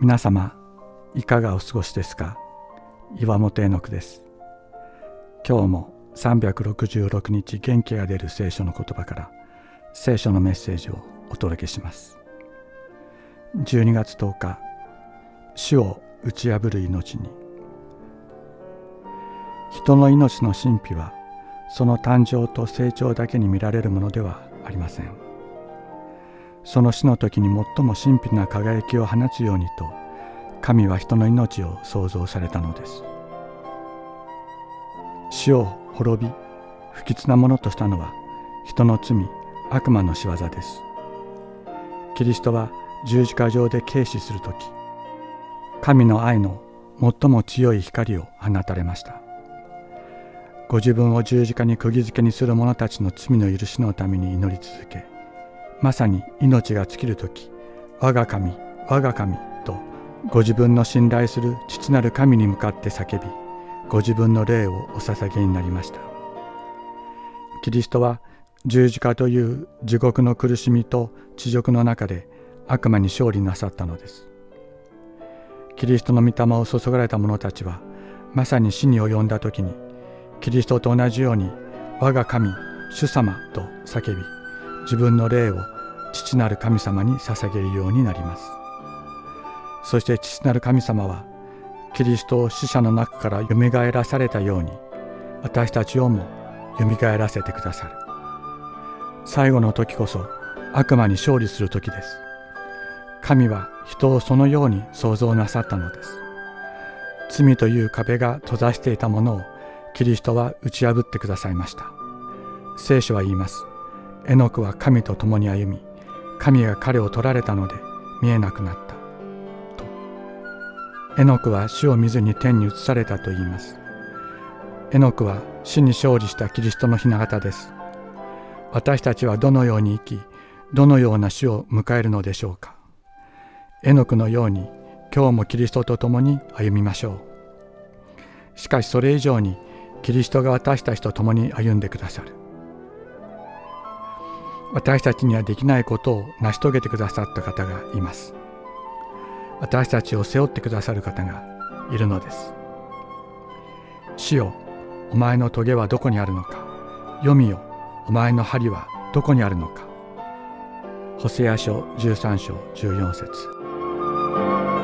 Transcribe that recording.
皆様いかがお過ごしですか？岩本絵の句です。今日も366日元気が出る聖書の言葉から聖書のメッセージをお届けします。12月10日死を打ち破る命に。人の命の神秘はその誕生と成長だけに見られるものではありません。その死の時に最も神秘な輝きを放つようにと神は人の命を創造されたのです。死を滅び不吉なものとしたのは人の罪悪魔の仕業です。キリストは十字架上で軽視する時神の愛の最も強い光を放たれました。ご自分を十字架に釘付けにする者たちの罪の許しのために祈り続けまさに命が尽きる時我が神我が神とご自分の信頼する父なる神に向かって叫びご自分の霊をお捧げになりました。キリストは十字架という地獄の苦しみと地獄の中で悪魔に勝利なさったのです。キリストの御霊を注がれた者たちはまさに死に及んだ時にキリストと同じように我が神主様と叫び自分の霊を父なる神様に捧げるようになります。そして父なる神様はキリストを死者の中からよみがえらされたように私たちをもよみがえらせてくださる。最後の時こそ悪魔に勝利する時です。神は人をそのように創造なさったのです。罪という壁が閉ざしていたものをキリストは打ち破ってくださいました。聖書は言います。エノクは神と共に歩み神が彼を取られたので見えなくなった。と。エノクは死を見ずに天に移されたと言います。エノクは死に勝利したキリストの雛形です。私たちはどのように生きどのような死を迎えるのでしょうか。エノクのように今日もキリストと共に歩みましょう。しかしそれ以上にキリストが私たちと共に歩んでくださる。私たちにはできないことを成し遂げてくださった方がいます。私たちを背負ってくださる方がいるのです。死よお前の棘はどこにあるのか。読みよお前の針はどこにあるのか。ホセア書13章14節。